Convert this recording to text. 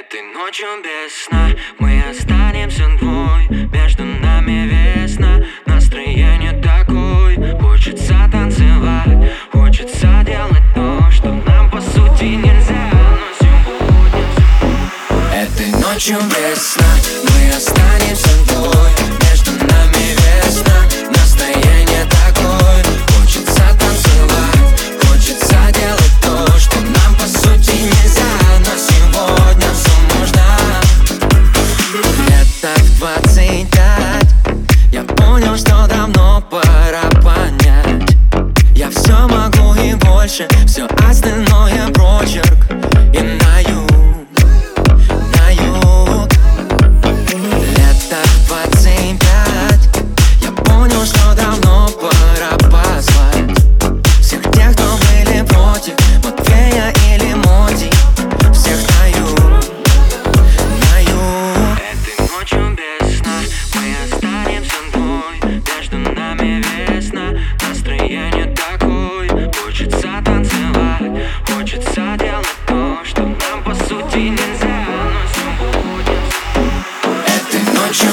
Этой ночью без сна. Мы останемся двое Между нами весна, настроение такое. Хочется танцевать, хочется делать то Что нам по сути нельзя, но сегодня, сегодня Этой ночью без сна. Мы останемся двое Между нами весна, настроение What's ain't? хочется дел на то, что нам по сути нельзя Но все будет. Этой ночью